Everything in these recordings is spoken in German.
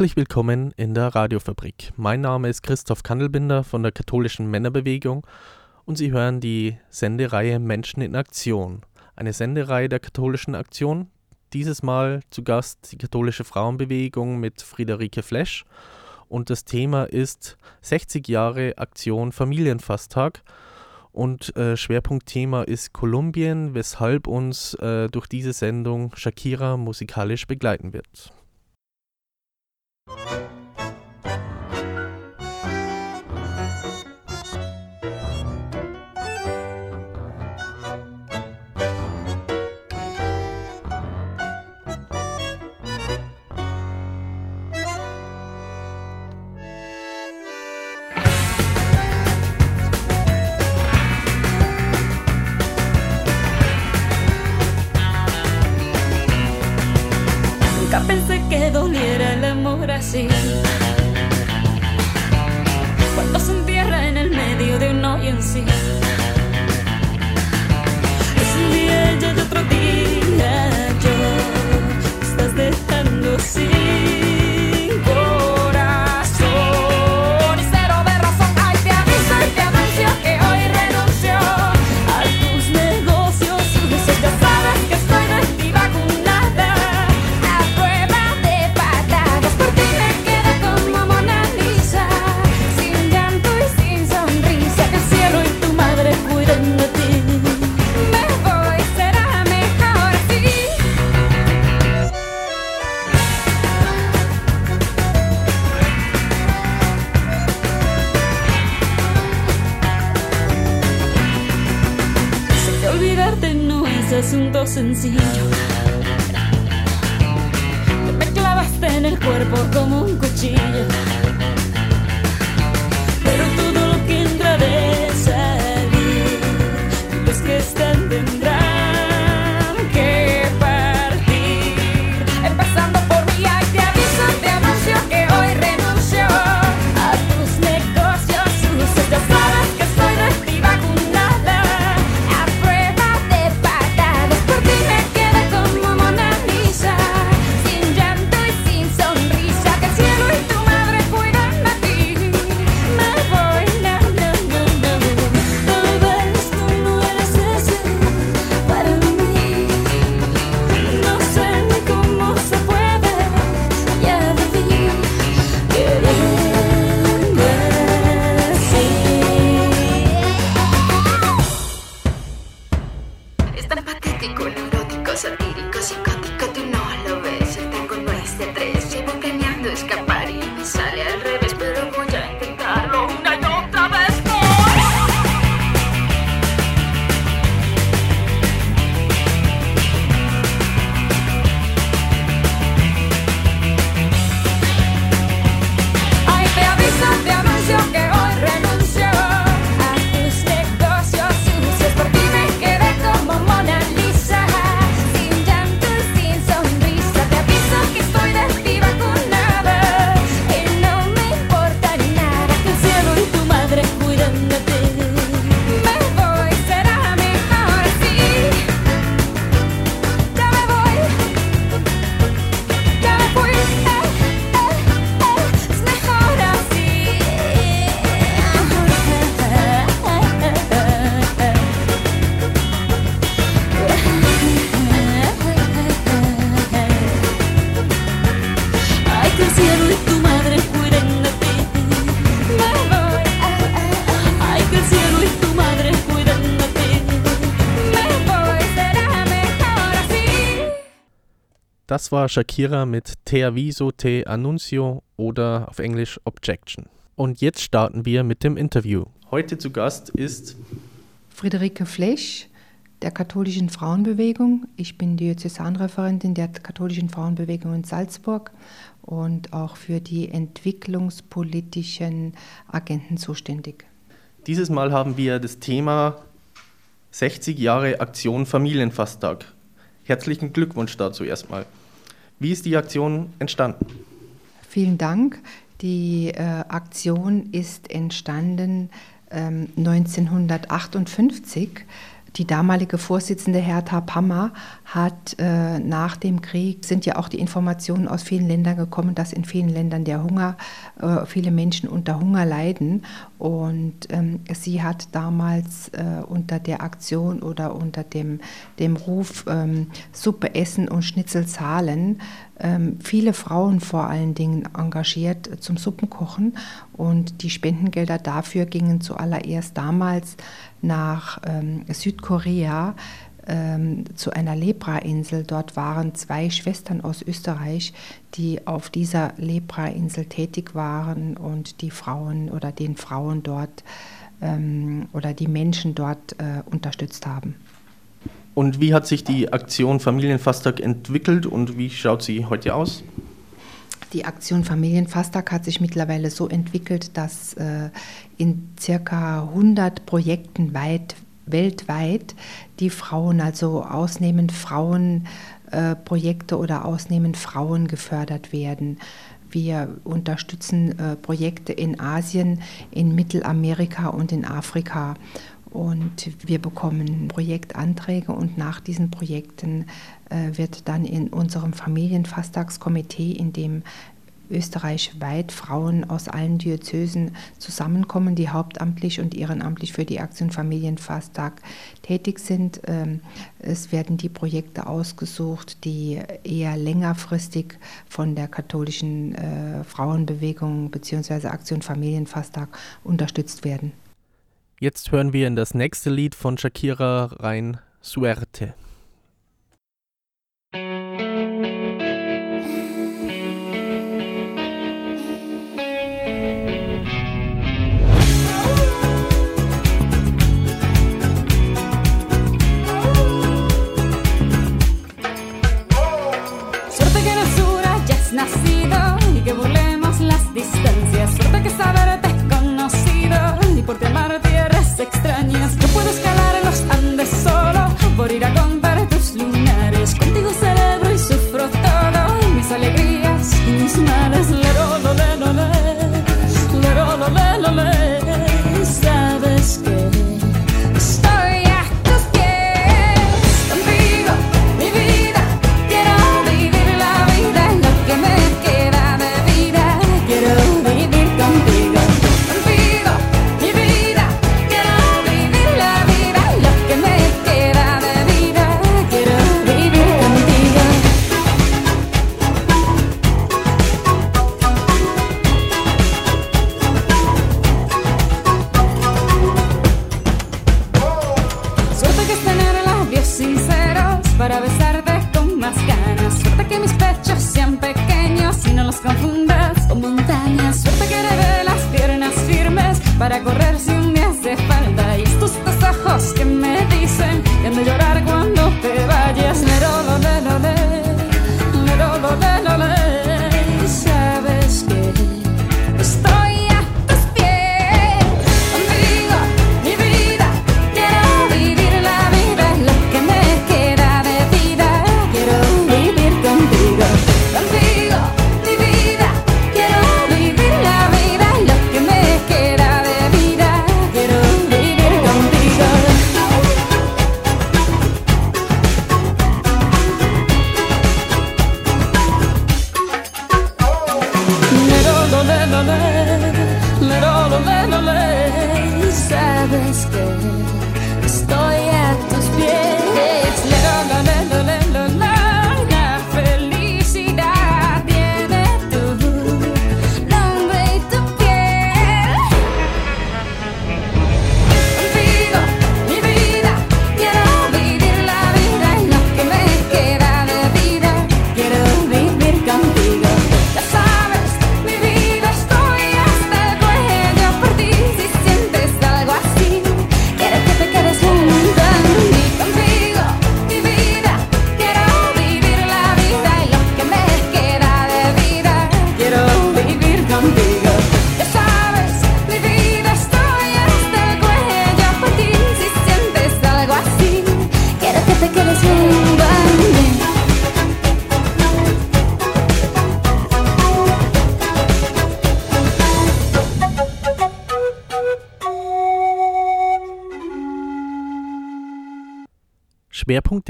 Herzlich willkommen in der Radiofabrik. Mein Name ist Christoph Kandelbinder von der katholischen Männerbewegung und Sie hören die Sendereihe Menschen in Aktion. Eine Sendereihe der katholischen Aktion. Dieses Mal zu Gast die katholische Frauenbewegung mit Friederike Flesch und das Thema ist 60 Jahre Aktion Familienfasttag. Und äh, Schwerpunktthema ist Kolumbien, weshalb uns äh, durch diese Sendung Shakira musikalisch begleiten wird. see. Das war Shakira mit Te Aviso Te Annuncio oder auf Englisch Objection. Und jetzt starten wir mit dem Interview. Heute zu Gast ist Friederike Flesch der katholischen Frauenbewegung. Ich bin Diözesanreferentin der katholischen Frauenbewegung in Salzburg und auch für die entwicklungspolitischen Agenten zuständig. Dieses Mal haben wir das Thema 60 Jahre Aktion Familienfasttag. Herzlichen Glückwunsch dazu erstmal. Wie ist die Aktion entstanden? Vielen Dank. Die äh, Aktion ist entstanden ähm, 1958 die damalige Vorsitzende Hertha Pammer hat äh, nach dem Krieg, sind ja auch die Informationen aus vielen Ländern gekommen, dass in vielen Ländern der Hunger, äh, viele Menschen unter Hunger leiden. Und ähm, sie hat damals äh, unter der Aktion oder unter dem, dem Ruf ähm, Suppe essen und Schnitzel zahlen viele Frauen vor allen Dingen engagiert zum Suppenkochen und die Spendengelder dafür gingen zuallererst damals nach ähm, Südkorea ähm, zu einer Lepra-Insel. Dort waren zwei Schwestern aus Österreich, die auf dieser Lepra-Insel tätig waren und die Frauen oder den Frauen dort ähm, oder die Menschen dort äh, unterstützt haben. Und wie hat sich die Aktion Familienfasttag entwickelt und wie schaut sie heute aus? Die Aktion Familienfasttag hat sich mittlerweile so entwickelt, dass äh, in circa 100 Projekten weit, weltweit die Frauen, also ausnehmend Frauenprojekte äh, oder ausnehmend Frauen gefördert werden. Wir unterstützen äh, Projekte in Asien, in Mittelamerika und in Afrika. Und wir bekommen Projektanträge und nach diesen Projekten äh, wird dann in unserem Familienfasttagskomitee, in dem österreichweit Frauen aus allen Diözesen zusammenkommen, die hauptamtlich und ehrenamtlich für die Aktion Familienfasttag tätig sind. Ähm, es werden die Projekte ausgesucht, die eher längerfristig von der katholischen äh, Frauenbewegung bzw. Aktion Familienfasttag unterstützt werden. Jetzt hören wir in das nächste Lied von Shakira rein, Suerte. Para correr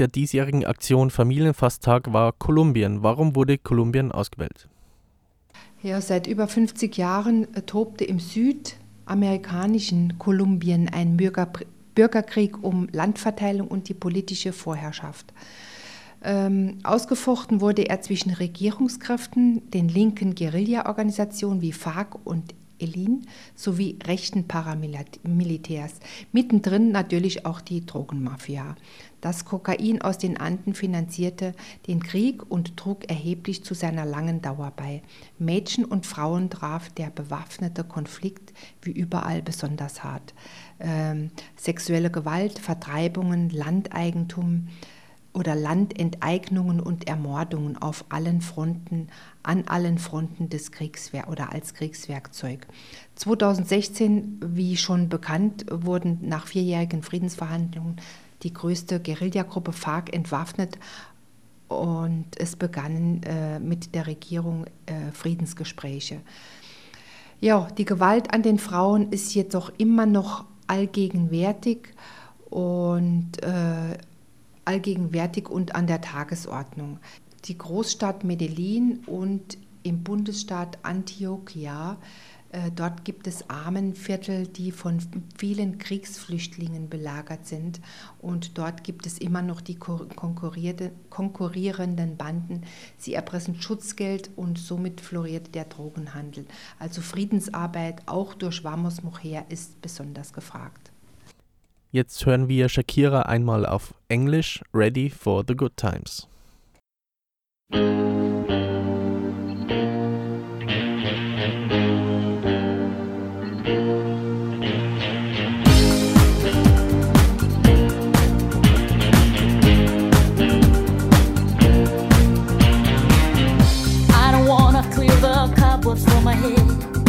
der diesjährigen Aktion Familienfasttag war Kolumbien. Warum wurde Kolumbien ausgewählt? Ja, seit über 50 Jahren äh, tobte im südamerikanischen Kolumbien ein Bürger, Bürgerkrieg um Landverteilung und die politische Vorherrschaft. Ähm, ausgefochten wurde er zwischen Regierungskräften, den linken Guerilla-Organisationen wie FARC und ELIN sowie rechten Paramilitärs. Mittendrin natürlich auch die Drogenmafia. Das Kokain aus den Anden finanzierte den Krieg und trug erheblich zu seiner langen Dauer bei. Mädchen und Frauen traf der bewaffnete Konflikt wie überall besonders hart. Ähm, sexuelle Gewalt, Vertreibungen, Landeigentum, oder Landenteignungen und Ermordungen auf allen Fronten, an allen Fronten des Kriegswehr oder als Kriegswerkzeug. 2016, wie schon bekannt, wurden nach vierjährigen Friedensverhandlungen die größte Guerillagruppe FARC entwaffnet und es begannen äh, mit der Regierung äh, Friedensgespräche. Ja, die Gewalt an den Frauen ist jedoch immer noch allgegenwärtig und äh, allgegenwärtig und an der Tagesordnung. Die Großstadt Medellin und im Bundesstaat Antioquia, äh, dort gibt es Armenviertel, die von vielen Kriegsflüchtlingen belagert sind. Und dort gibt es immer noch die konkurrierenden Banden. Sie erpressen Schutzgeld und somit floriert der Drogenhandel. Also Friedensarbeit auch durch Vamos Mujer ist besonders gefragt. Jetzt hören wir Shakira einmal auf Englisch Ready for the Good Times. I don't wanna clear the cobwebs from my head.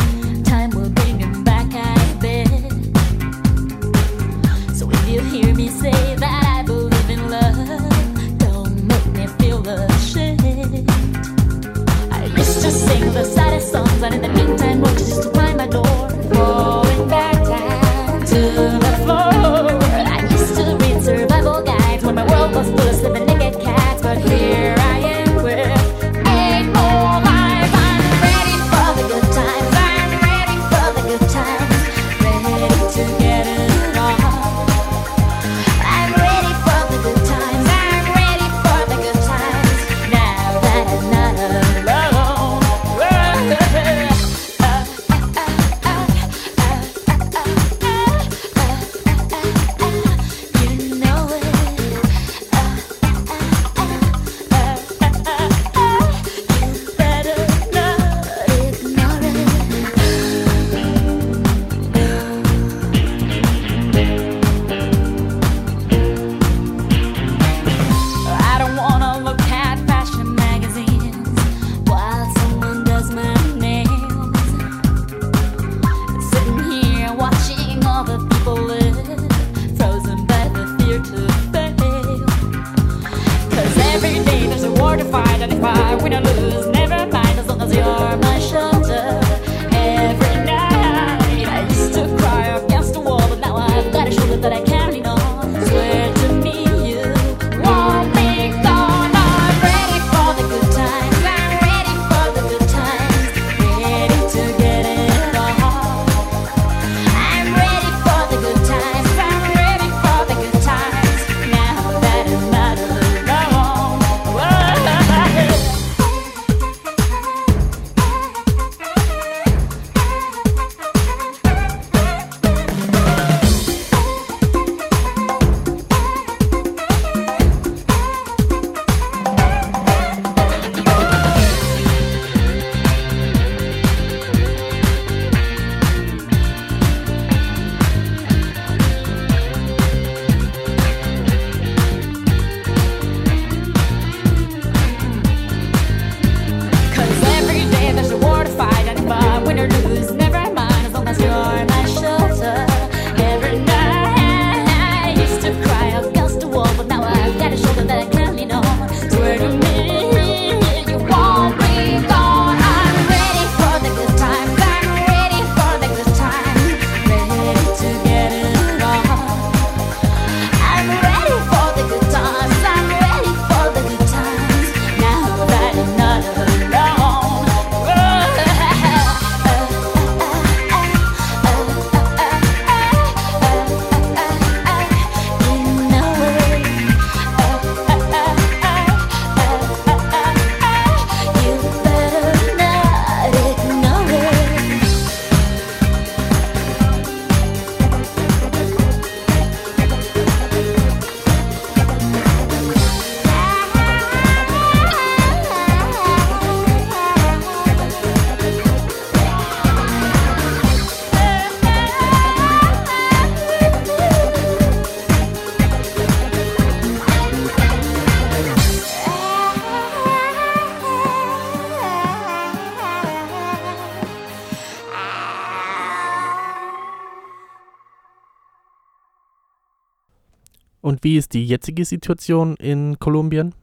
Wie ist die jetzige Situation in Kolumbien?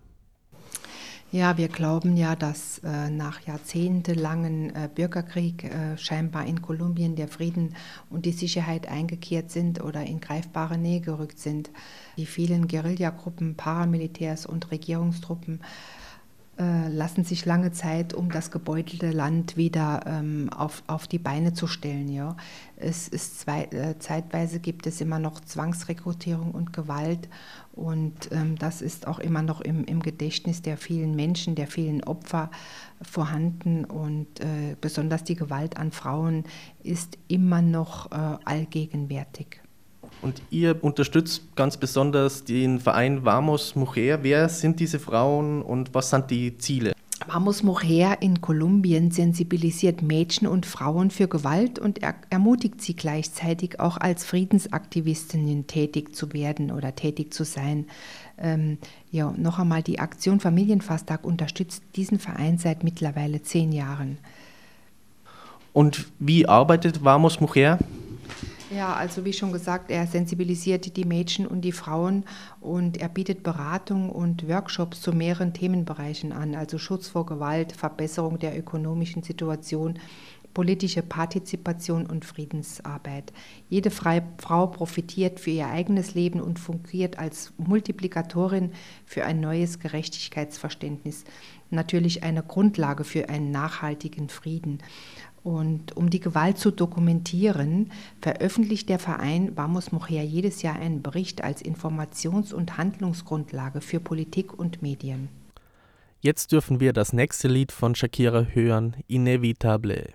Ja, wir glauben ja, dass äh, nach jahrzehntelangen äh, Bürgerkrieg äh, scheinbar in Kolumbien der Frieden und die Sicherheit eingekehrt sind oder in greifbare Nähe gerückt sind. Die vielen Guerillagruppen, Paramilitärs und Regierungstruppen lassen sich lange Zeit, um das gebeutelte Land wieder ähm, auf, auf die Beine zu stellen. Ja. Es ist zwei, äh, zeitweise gibt es immer noch Zwangsrekrutierung und Gewalt und ähm, das ist auch immer noch im, im Gedächtnis der vielen Menschen, der vielen Opfer vorhanden und äh, besonders die Gewalt an Frauen ist immer noch äh, allgegenwärtig. Und ihr unterstützt ganz besonders den Verein Vamos Mujer. Wer sind diese Frauen und was sind die Ziele? Vamos Mujer in Kolumbien sensibilisiert Mädchen und Frauen für Gewalt und er ermutigt sie gleichzeitig auch als Friedensaktivistinnen tätig zu werden oder tätig zu sein. Ähm, ja, noch einmal, die Aktion Familienfasttag unterstützt diesen Verein seit mittlerweile zehn Jahren. Und wie arbeitet Vamos Mujer? Ja, also wie schon gesagt, er sensibilisiert die Mädchen und die Frauen und er bietet Beratung und Workshops zu mehreren Themenbereichen an, also Schutz vor Gewalt, Verbesserung der ökonomischen Situation, politische Partizipation und Friedensarbeit. Jede Frau profitiert für ihr eigenes Leben und fungiert als Multiplikatorin für ein neues Gerechtigkeitsverständnis, natürlich eine Grundlage für einen nachhaltigen Frieden. Und um die Gewalt zu dokumentieren, veröffentlicht der Verein Vamos Mujer jedes Jahr einen Bericht als Informations- und Handlungsgrundlage für Politik und Medien. Jetzt dürfen wir das nächste Lied von Shakira hören, Inevitable.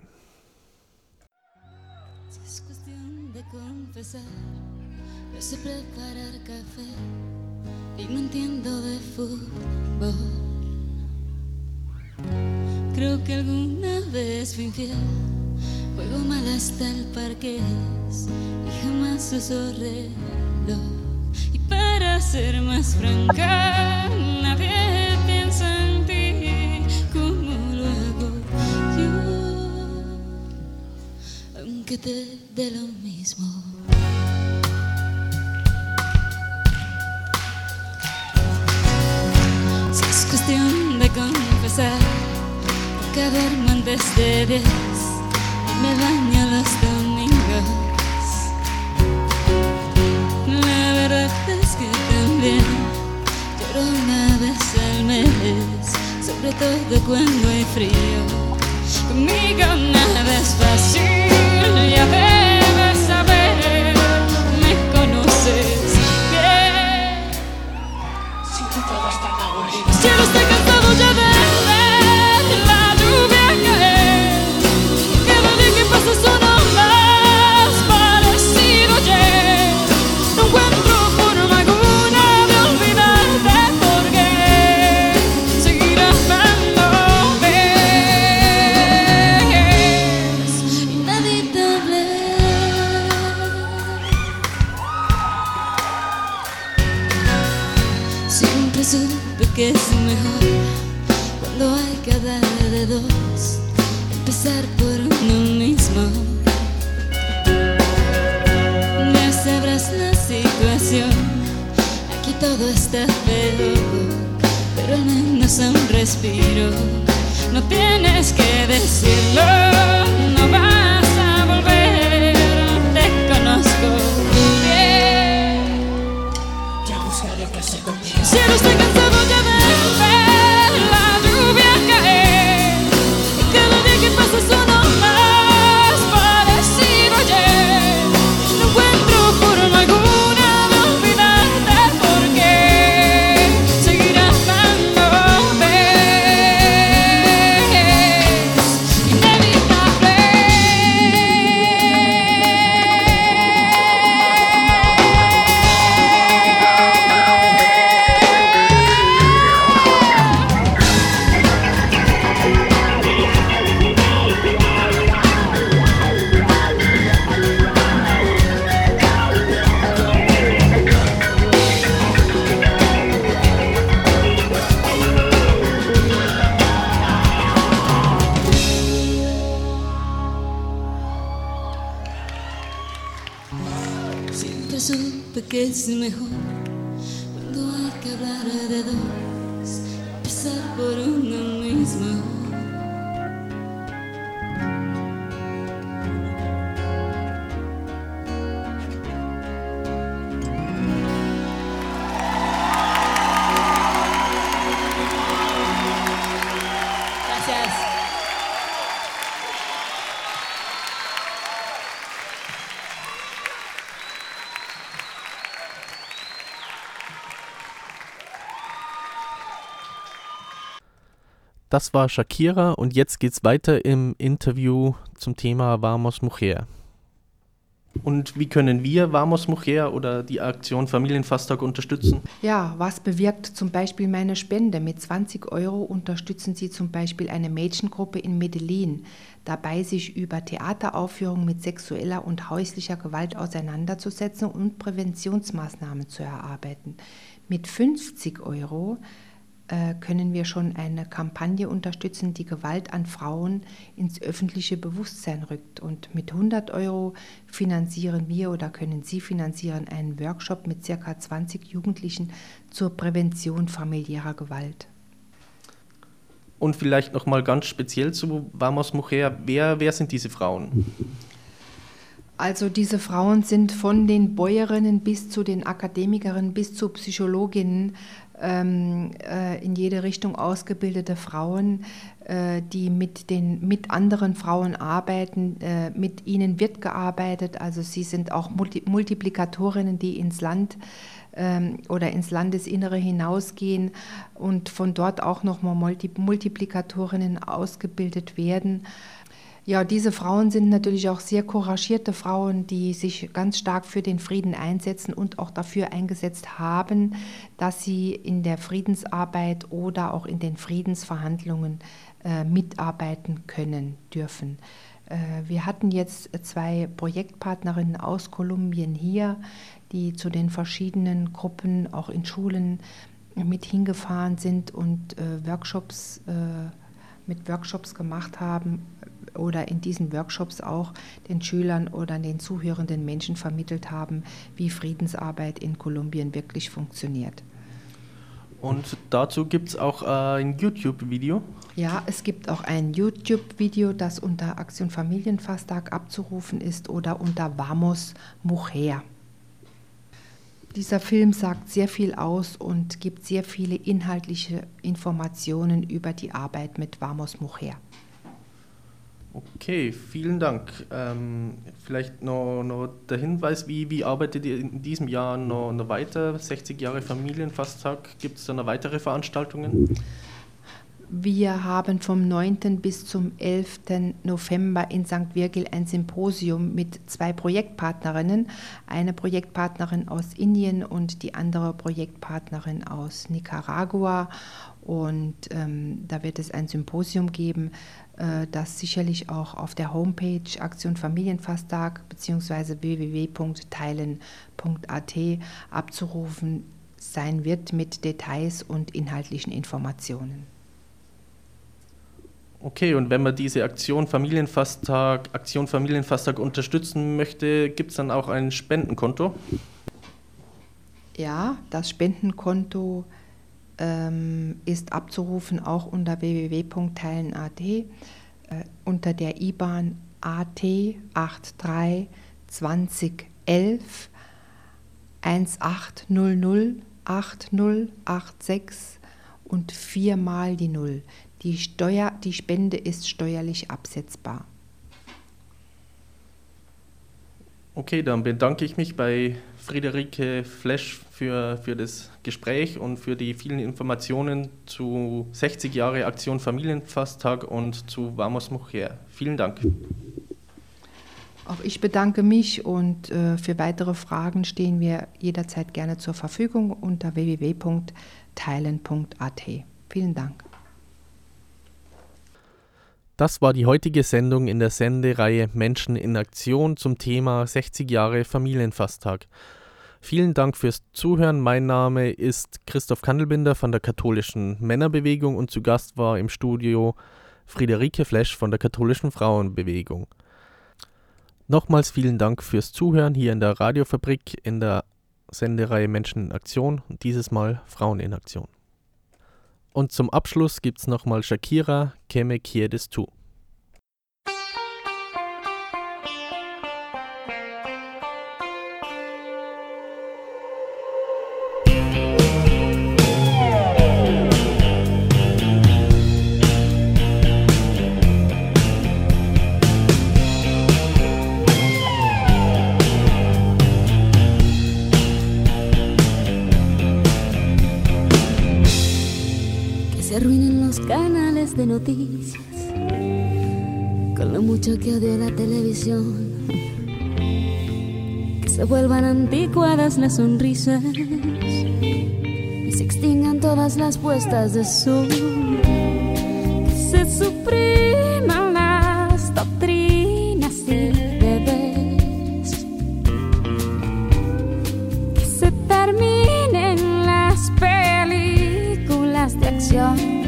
Es Creo que alguna vez fui infiel, juego mal hasta el parqués y jamás uso reloj. Y para ser más franca, nadie piensa en ti como lo hago yo aunque te dé lo mismo. Que duermo antes de diez me baño los domingos. La verdad es que también lloro una vez al mes, sobre todo cuando hay frío. Conmigo nada es fácil, ya debes saber, me conoces bien. Cielo está cansado Si no estoy cansado ya Cuando hay que hablar de dos, empezar por uno mismo. Das war Shakira und jetzt geht's weiter im Interview zum Thema Vamos Mujer. Und wie können wir Vamos Mujer oder die Aktion Familienfasttag unterstützen? Ja, was bewirkt zum Beispiel meine Spende? Mit 20 Euro unterstützen Sie zum Beispiel eine Mädchengruppe in Medellin, dabei sich über Theateraufführungen mit sexueller und häuslicher Gewalt auseinanderzusetzen und Präventionsmaßnahmen zu erarbeiten. Mit 50 Euro können wir schon eine Kampagne unterstützen, die Gewalt an Frauen ins öffentliche Bewusstsein rückt. Und mit 100 Euro finanzieren wir oder können Sie finanzieren einen Workshop mit circa 20 Jugendlichen zur Prävention familiärer Gewalt. Und vielleicht nochmal ganz speziell zu Vamos Mujer, wer, wer sind diese Frauen? Also diese Frauen sind von den Bäuerinnen bis zu den Akademikerinnen bis zu Psychologinnen äh, in jede Richtung ausgebildete Frauen, äh, die mit, den, mit anderen Frauen arbeiten. Äh, mit ihnen wird gearbeitet. Also sie sind auch Multi Multiplikatorinnen, die ins Land ähm, oder ins Landesinnere hinausgehen und von dort auch nochmal Multi Multiplikatorinnen ausgebildet werden. Ja, diese Frauen sind natürlich auch sehr couragierte Frauen, die sich ganz stark für den Frieden einsetzen und auch dafür eingesetzt haben, dass sie in der Friedensarbeit oder auch in den Friedensverhandlungen äh, mitarbeiten können dürfen. Äh, wir hatten jetzt zwei Projektpartnerinnen aus Kolumbien hier, die zu den verschiedenen Gruppen auch in Schulen mit hingefahren sind und äh, Workshops äh, mit Workshops gemacht haben oder in diesen Workshops auch den Schülern oder den zuhörenden Menschen vermittelt haben, wie Friedensarbeit in Kolumbien wirklich funktioniert. Und dazu gibt es auch äh, ein YouTube-Video. Ja, es gibt auch ein YouTube-Video, das unter Aktion Familienfasttag abzurufen ist oder unter Vamos Mujer. Dieser Film sagt sehr viel aus und gibt sehr viele inhaltliche Informationen über die Arbeit mit Vamos Mujer. Okay, vielen Dank. Ähm, vielleicht noch, noch der Hinweis, wie, wie arbeitet ihr in diesem Jahr noch, noch weiter? 60 Jahre Familienfasttag, gibt es da noch weitere Veranstaltungen? Wir haben vom 9. bis zum 11. November in St. Virgil ein Symposium mit zwei Projektpartnerinnen. Eine Projektpartnerin aus Indien und die andere Projektpartnerin aus Nicaragua. Und ähm, da wird es ein Symposium geben, das sicherlich auch auf der Homepage Aktion Familienfasttag bzw. www.teilen.at abzurufen sein wird mit Details und inhaltlichen Informationen. Okay, und wenn man diese Aktion Familienfasttag, Aktion Familienfasttag unterstützen möchte, gibt es dann auch ein Spendenkonto? Ja, das Spendenkonto ähm, ist abzurufen auch unter www.teilen.at äh, unter der IBAN AT 83 2011 1800 8086 und viermal die Null. Die, Steuer, die Spende ist steuerlich absetzbar. Okay, dann bedanke ich mich bei Friederike Flesch für, für das Gespräch und für die vielen Informationen zu 60 Jahre Aktion Familienfasttag und zu Vamos Mujer. Vielen Dank. Auch ich bedanke mich und äh, für weitere Fragen stehen wir jederzeit gerne zur Verfügung unter www.teilen.at. Vielen Dank. Das war die heutige Sendung in der Sendereihe Menschen in Aktion zum Thema 60 Jahre Familienfasttag. Vielen Dank fürs Zuhören. Mein Name ist Christoph Kandelbinder von der katholischen Männerbewegung und zu Gast war im Studio Friederike Flesch von der katholischen Frauenbewegung. Nochmals vielen Dank fürs Zuhören hier in der Radiofabrik in der Sendereihe Menschen in Aktion und dieses Mal Frauen in Aktion. Und zum Abschluss gibt's nochmal Shakira, Que me quieres tú. Que se vuelvan anticuadas las sonrisas y se extingan todas las puestas de sol. Que se supriman las doctrinas y deberes. Que se terminen las películas de acción.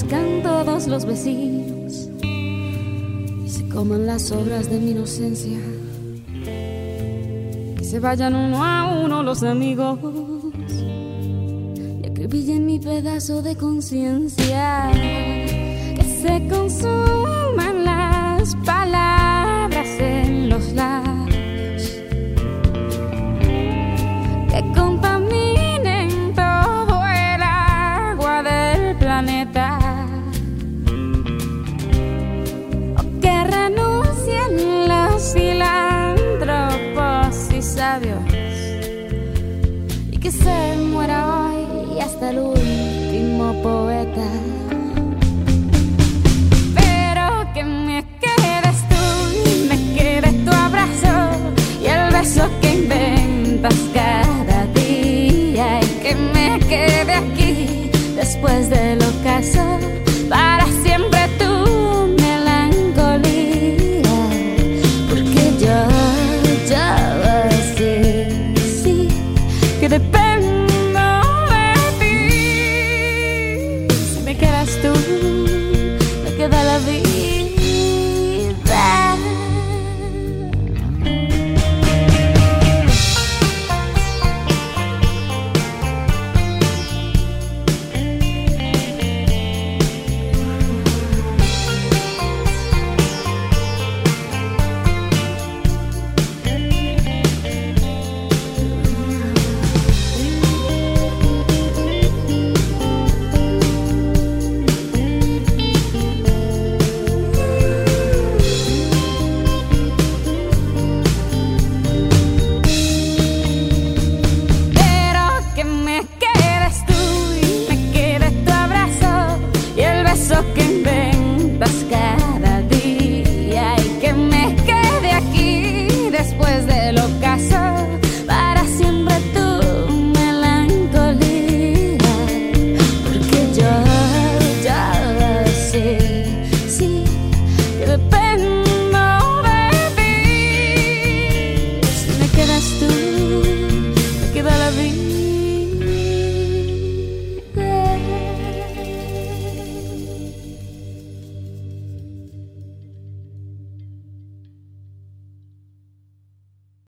Desaparezcan todos los vecinos y se coman las obras de mi inocencia. Que se vayan uno a uno los amigos y acribillen mi pedazo de conciencia. Que se consuman las palabras que se muera hoy hasta el último poeta. Pero que me quedes tú y me quede tu abrazo y el beso que inventas cada día y que me quede aquí después del ocaso